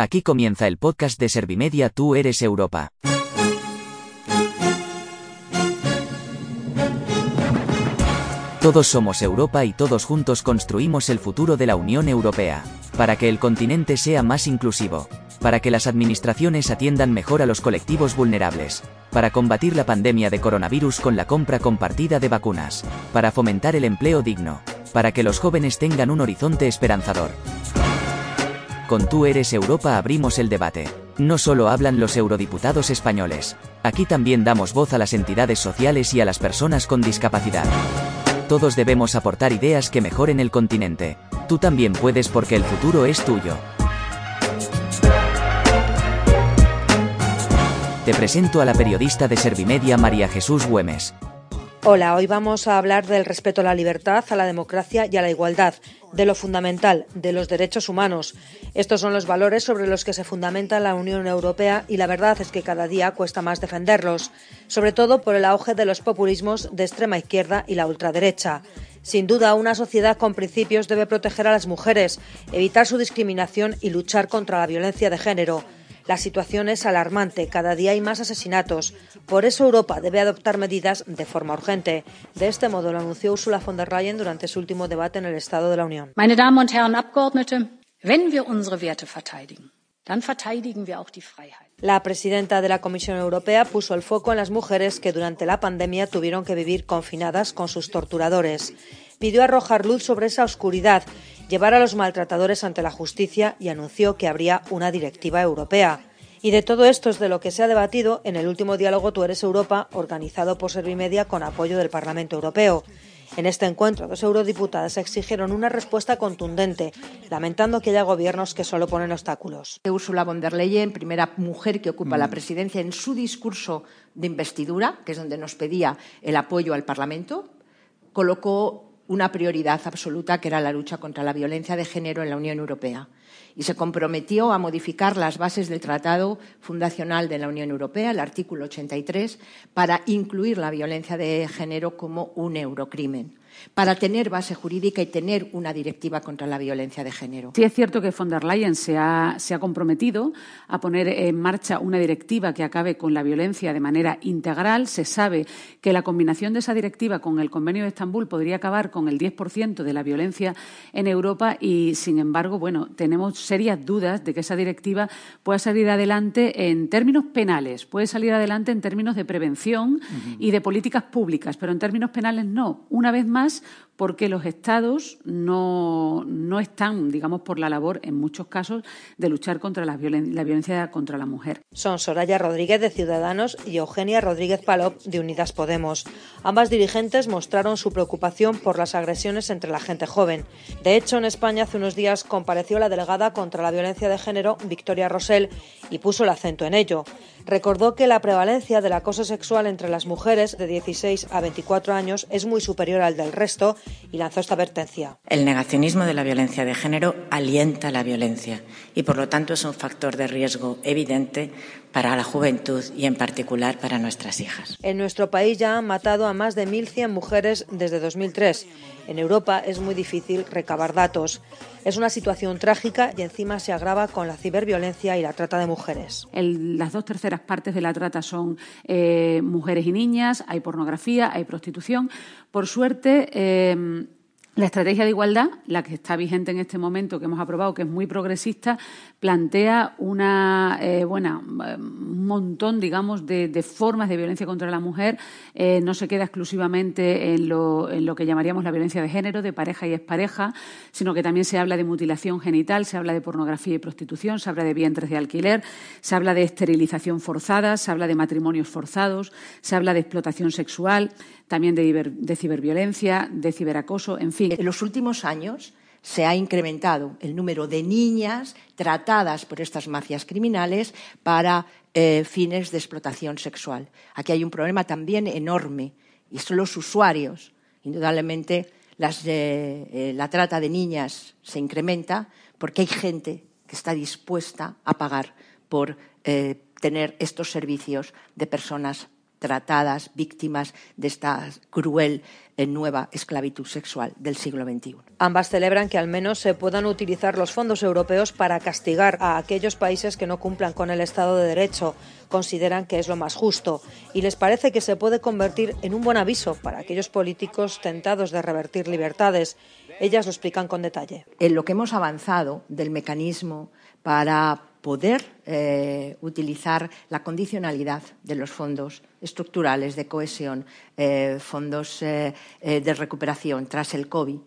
Aquí comienza el podcast de Servimedia Tú eres Europa. Todos somos Europa y todos juntos construimos el futuro de la Unión Europea, para que el continente sea más inclusivo, para que las administraciones atiendan mejor a los colectivos vulnerables, para combatir la pandemia de coronavirus con la compra compartida de vacunas, para fomentar el empleo digno, para que los jóvenes tengan un horizonte esperanzador. Con Tú eres Europa abrimos el debate. No solo hablan los eurodiputados españoles, aquí también damos voz a las entidades sociales y a las personas con discapacidad. Todos debemos aportar ideas que mejoren el continente. Tú también puedes porque el futuro es tuyo. Te presento a la periodista de Servimedia María Jesús Güemes. Hola, hoy vamos a hablar del respeto a la libertad, a la democracia y a la igualdad, de lo fundamental, de los derechos humanos. Estos son los valores sobre los que se fundamenta la Unión Europea y la verdad es que cada día cuesta más defenderlos, sobre todo por el auge de los populismos de extrema izquierda y la ultraderecha. Sin duda, una sociedad con principios debe proteger a las mujeres, evitar su discriminación y luchar contra la violencia de género. La situación es alarmante, cada día hay más asesinatos. Por eso Europa debe adoptar medidas de forma urgente. De este modo lo anunció Ursula von der Leyen durante su último debate en el Estado de la Unión. Meine Damen und Herren Abgeordnete, wenn wir unsere Werte verteidigen, dann verteidigen wir auch die Freiheit. La presidenta de la Comisión Europea puso el foco en las mujeres que durante la pandemia tuvieron que vivir confinadas con sus torturadores. Pidió arrojar luz sobre esa oscuridad llevar a los maltratadores ante la justicia y anunció que habría una directiva europea. Y de todo esto es de lo que se ha debatido en el último diálogo Tú eres Europa, organizado por Servimedia con apoyo del Parlamento Europeo. En este encuentro, dos eurodiputadas exigieron una respuesta contundente, lamentando que haya gobiernos que solo ponen obstáculos. Ursula von der Leyen, primera mujer que ocupa la presidencia, en su discurso de investidura, que es donde nos pedía el apoyo al Parlamento, colocó una prioridad absoluta que era la lucha contra la violencia de género en la Unión Europea. Y se comprometió a modificar las bases del Tratado Fundacional de la Unión Europea, el artículo 83, para incluir la violencia de género como un eurocrimen para tener base jurídica y tener una directiva contra la violencia de género. Sí es cierto que von der Leyen se ha, se ha, comprometido a poner en marcha una directiva que acabe con la violencia de manera integral. Se sabe que la combinación de esa directiva con el Convenio de Estambul podría acabar con el 10% de la violencia en Europa y, sin embargo, bueno, tenemos serias dudas de que esa directiva pueda salir adelante en términos penales, puede salir adelante en términos de prevención uh -huh. y de políticas públicas, pero en términos penales no. Una vez más, porque los Estados no, no, están, digamos, por la labor, en muchos casos, de luchar contra la, violen la, violencia contra la mujer. Son Soraya Rodríguez de Ciudadanos y Eugenia Rodríguez Palop de Unidas Podemos. Ambas dirigentes mostraron su preocupación por las agresiones entre la gente joven. De hecho, en España hace unos días compareció la delegada contra la violencia de género, Victoria Rosell, y puso el acento en ello. Recordó que la prevalencia del acoso sexual entre las mujeres de 16 a 24 años es muy superior al del resto y lanzó esta advertencia. El negacionismo de la violencia de género alienta la violencia y, por lo tanto, es un factor de riesgo evidente para la juventud y, en particular, para nuestras hijas. En nuestro país ya han matado a más de 1.100 mujeres desde 2003. En Europa es muy difícil recabar datos. Es una situación trágica y encima se agrava con la ciberviolencia y la trata de mujeres. El, las dos terceras partes de la trata son eh, mujeres y niñas, hay pornografía, hay prostitución. Por suerte, eh, la estrategia de igualdad, la que está vigente en este momento, que hemos aprobado, que es muy progresista, plantea una, eh, bueno, un montón, digamos, de, formas de violencia contra la mujer. Eh, no se queda exclusivamente en lo, en lo, que llamaríamos la violencia de género, de pareja y expareja, sino que también se habla de mutilación genital, se habla de pornografía y prostitución, se habla de vientres de alquiler, se habla de esterilización forzada, se habla de matrimonios forzados, se habla de explotación sexual, también de, de ciberviolencia, de ciberacoso, en fin. En los últimos años se ha incrementado el número de niñas tratadas por estas mafias criminales para eh, fines de explotación sexual. Aquí hay un problema también enorme y son los usuarios. Indudablemente eh, eh, la trata de niñas se incrementa porque hay gente que está dispuesta a pagar por tener estos servicios de personas tratadas víctimas de esta cruel eh, nueva esclavitud sexual del siglo XXI. Ambas celebran que al menos se puedan utilizar los fondos europeos para castigar a aquellos países que no cumplan con el Estado de Derecho. Consideran que es lo más justo y les parece que se puede convertir en un buen aviso para aquellos políticos tentados de revertir libertades. Ellas lo explican con detalle. En lo que hemos avanzado del mecanismo para poder eh, utilizar la condicionalidad de los fondos estructurales de cohesión, eh, fondos eh, de recuperación tras el COVID,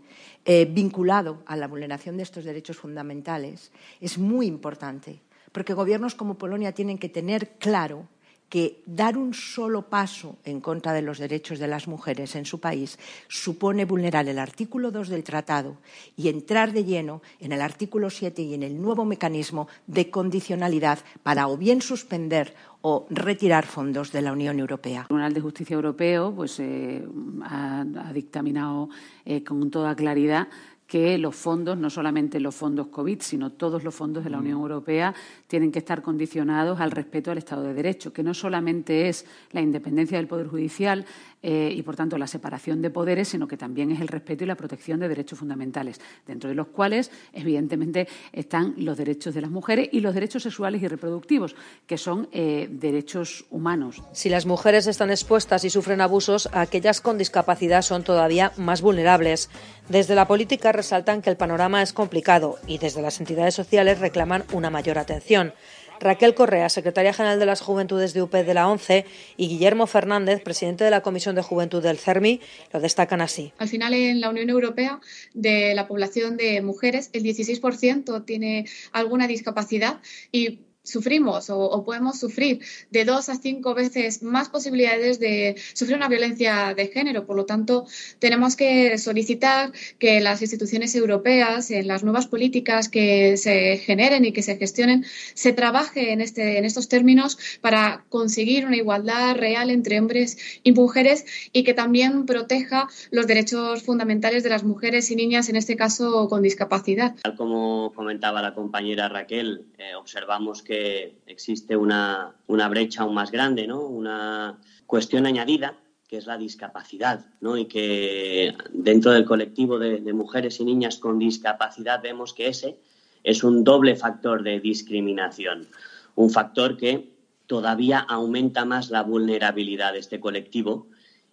vinculado a la vulneración de estos derechos fundamentales, es muy importante, porque gobiernos como Polonia tienen que tener claro que dar un solo paso en contra de los derechos de las mujeres en su país supone vulnerar el artículo 2 del tratado y entrar de lleno en el artículo 7 y en el nuevo mecanismo de condicionalidad para o bien suspender o retirar fondos de la Unión Europea. El Tribunal de Justicia Europeo pues, eh, ha, dictaminado eh, con toda claridad que los fondos, no solamente los fondos COVID, sino todos los fondos de la Unión Europea, tienen que estar condicionados al respeto al Estado de Derecho, que no solamente es la independencia del Poder Judicial eh, y, por tanto, la separación de poderes, sino que también es el respeto y la protección de derechos fundamentales, dentro de los cuales, evidentemente, están los derechos de las mujeres y los derechos sexuales y reproductivos, que son eh, derechos humanos. Si las mujeres están expuestas y sufren abusos, aquellas con discapacidad son todavía más vulnerables. Desde la política resaltan que el panorama es complicado y desde las entidades sociales reclaman una mayor atención. Raquel Correa, secretaria general de las Juventudes de UP de la ONCE, y Guillermo Fernández, presidente de la Comisión de Juventud del CERMI, lo destacan así. Al final, en la Unión Europea, de la población de mujeres, el 16% tiene alguna discapacidad y sufrimos o, podemos sufrir de dos a cinco veces más posibilidades de sufrir una violencia de género. Por lo tanto, tenemos que solicitar que las instituciones europeas, en las nuevas políticas que se generen y que se gestionen, se trabaje en, este, en estos términos para conseguir una igualdad real entre hombres y mujeres y que también proteja los derechos fundamentales de las mujeres y niñas, en este caso con discapacidad. Como comentaba la compañera Raquel, eh, observamos que que existe una, brecha aún más grande, ¿no? una cuestión añadida que es la discapacidad, ¿no? y que dentro del colectivo de, mujeres y niñas con discapacidad vemos que ese es un doble factor de discriminación, un factor que todavía aumenta más la vulnerabilidad de este colectivo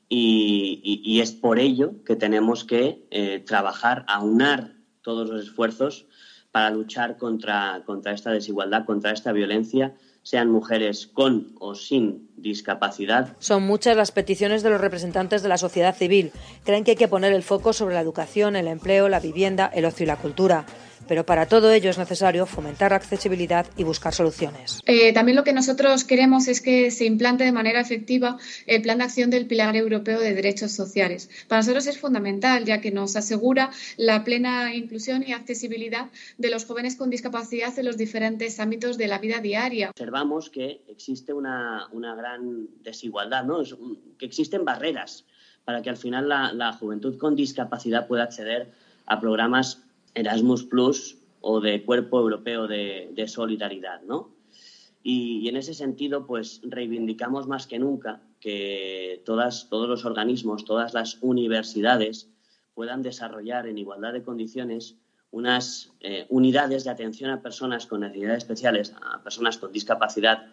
y, es por ello que tenemos que eh, trabajar, aunar todos los esfuerzos para luchar contra, contra esta desigualdad, contra esta violencia, sean mujeres con o sin discapacidad. Son muchas las peticiones de los representantes de la sociedad civil. Creen que hay que poner el foco sobre la educación, el empleo, la vivienda, el ocio y la cultura pero para todo ello es necesario fomentar la accesibilidad y buscar soluciones. Eh, también lo que nosotros queremos es que se implante de manera efectiva el Plan de Acción del Pilar Europeo de Derechos Sociales. Para nosotros es fundamental, ya que nos asegura la plena inclusión y accesibilidad de los jóvenes con discapacidad en los diferentes ámbitos de la vida diaria. Observamos que existe una, gran desigualdad, ¿no? que existen barreras para que al final la, la juventud con discapacidad pueda acceder a programas Erasmus Plus o de Cuerpo Europeo de, Solidaridad, ¿no? Y, en ese sentido, pues reivindicamos más que nunca que todas, todos los organismos, todas las universidades puedan desarrollar en igualdad de condiciones unas eh, unidades de atención a personas con necesidades especiales, a personas con discapacidad,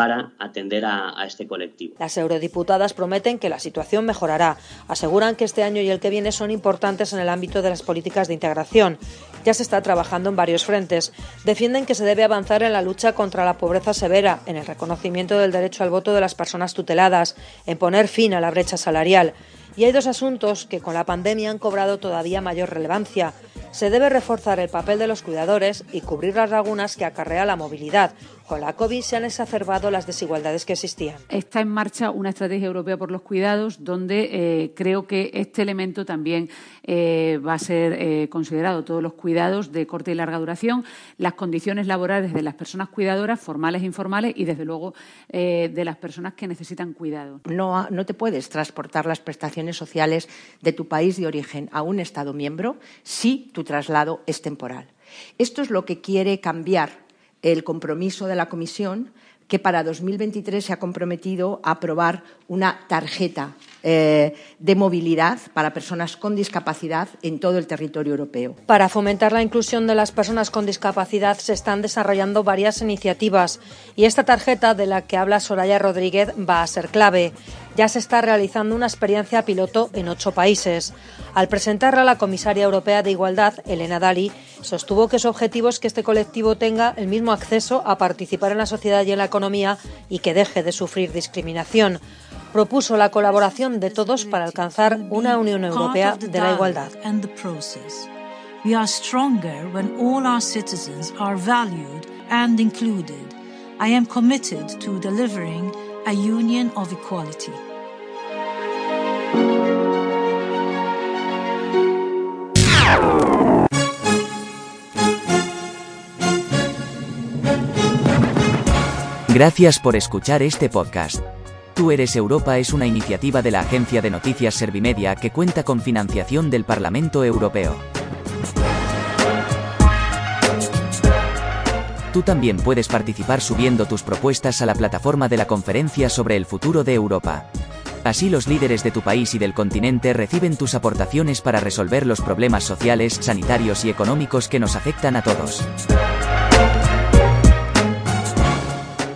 para atender a, este colectivo. Las eurodiputadas prometen que la situación mejorará. Aseguran que este año y el que viene son importantes en el ámbito de las políticas de integración. Ya se está trabajando en varios frentes. Defienden que se debe avanzar en la lucha contra la pobreza severa, en el reconocimiento del derecho al voto de las personas tuteladas, en poner fin a la brecha salarial. Y hay dos asuntos que con la pandemia han cobrado todavía mayor relevancia. Se debe reforzar el papel de los cuidadores y cubrir las lagunas que acarrea la movilidad, con la COVID se han exacerbado las desigualdades que existían. Está en marcha una estrategia europea por los cuidados donde eh, creo que este elemento también eh, va a ser eh, considerado. Todos los cuidados de corta y larga duración, las condiciones laborales de las personas cuidadoras, formales e informales, y desde luego de las personas que necesitan cuidado. No, no te puedes transportar las sociales de tu país de origen a un Estado miembro si tu traslado es temporal. Esto es lo que quiere cambiar el compromiso de la Comisión que para 2023 se ha comprometido a aprobar una tarjeta eh, de movilidad para personas con discapacidad en todo el territorio europeo. Para fomentar la inclusión de las personas con discapacidad se están desarrollando varias iniciativas y esta tarjeta de la que habla Soraya Rodríguez va a ser clave. Ya se está realizando una experiencia piloto en ocho países. Al presentarla, la comisaria europea de Igualdad, Elena Dali, sostuvo que su objetivo es que este colectivo tenga el mismo acceso a participar en la sociedad y en la economía y que deje de sufrir discriminación propuso la colaboración de todos para alcanzar una Unión Europea de la igualdad. We are stronger when all our citizens are valued and included. I am committed to delivering a union of equality. Gracias por escuchar este podcast. Tú eres Europa es una iniciativa de la agencia de noticias Servimedia que cuenta con financiación del Parlamento Europeo. Tú también puedes participar subiendo tus propuestas a la plataforma de la conferencia sobre el futuro de Europa. Así los líderes de tu país y del continente reciben tus aportaciones para resolver los problemas sociales, sanitarios y económicos que nos afectan a todos.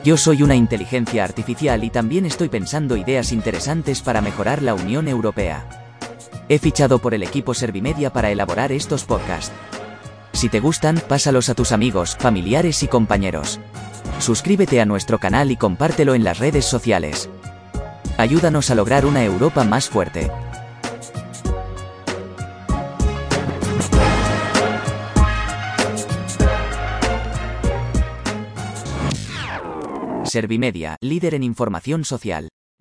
Yo soy una inteligencia artificial y también estoy pensando ideas interesantes para mejorar la Unión Europea. He fichado por el equipo Servimedia para elaborar estos podcasts. Si te gustan, pásalos a tus amigos, familiares y compañeros. Suscríbete a nuestro canal y compártelo en las redes sociales. Ayúdanos a lograr una Europa más fuerte. Servimedia, líder en información social.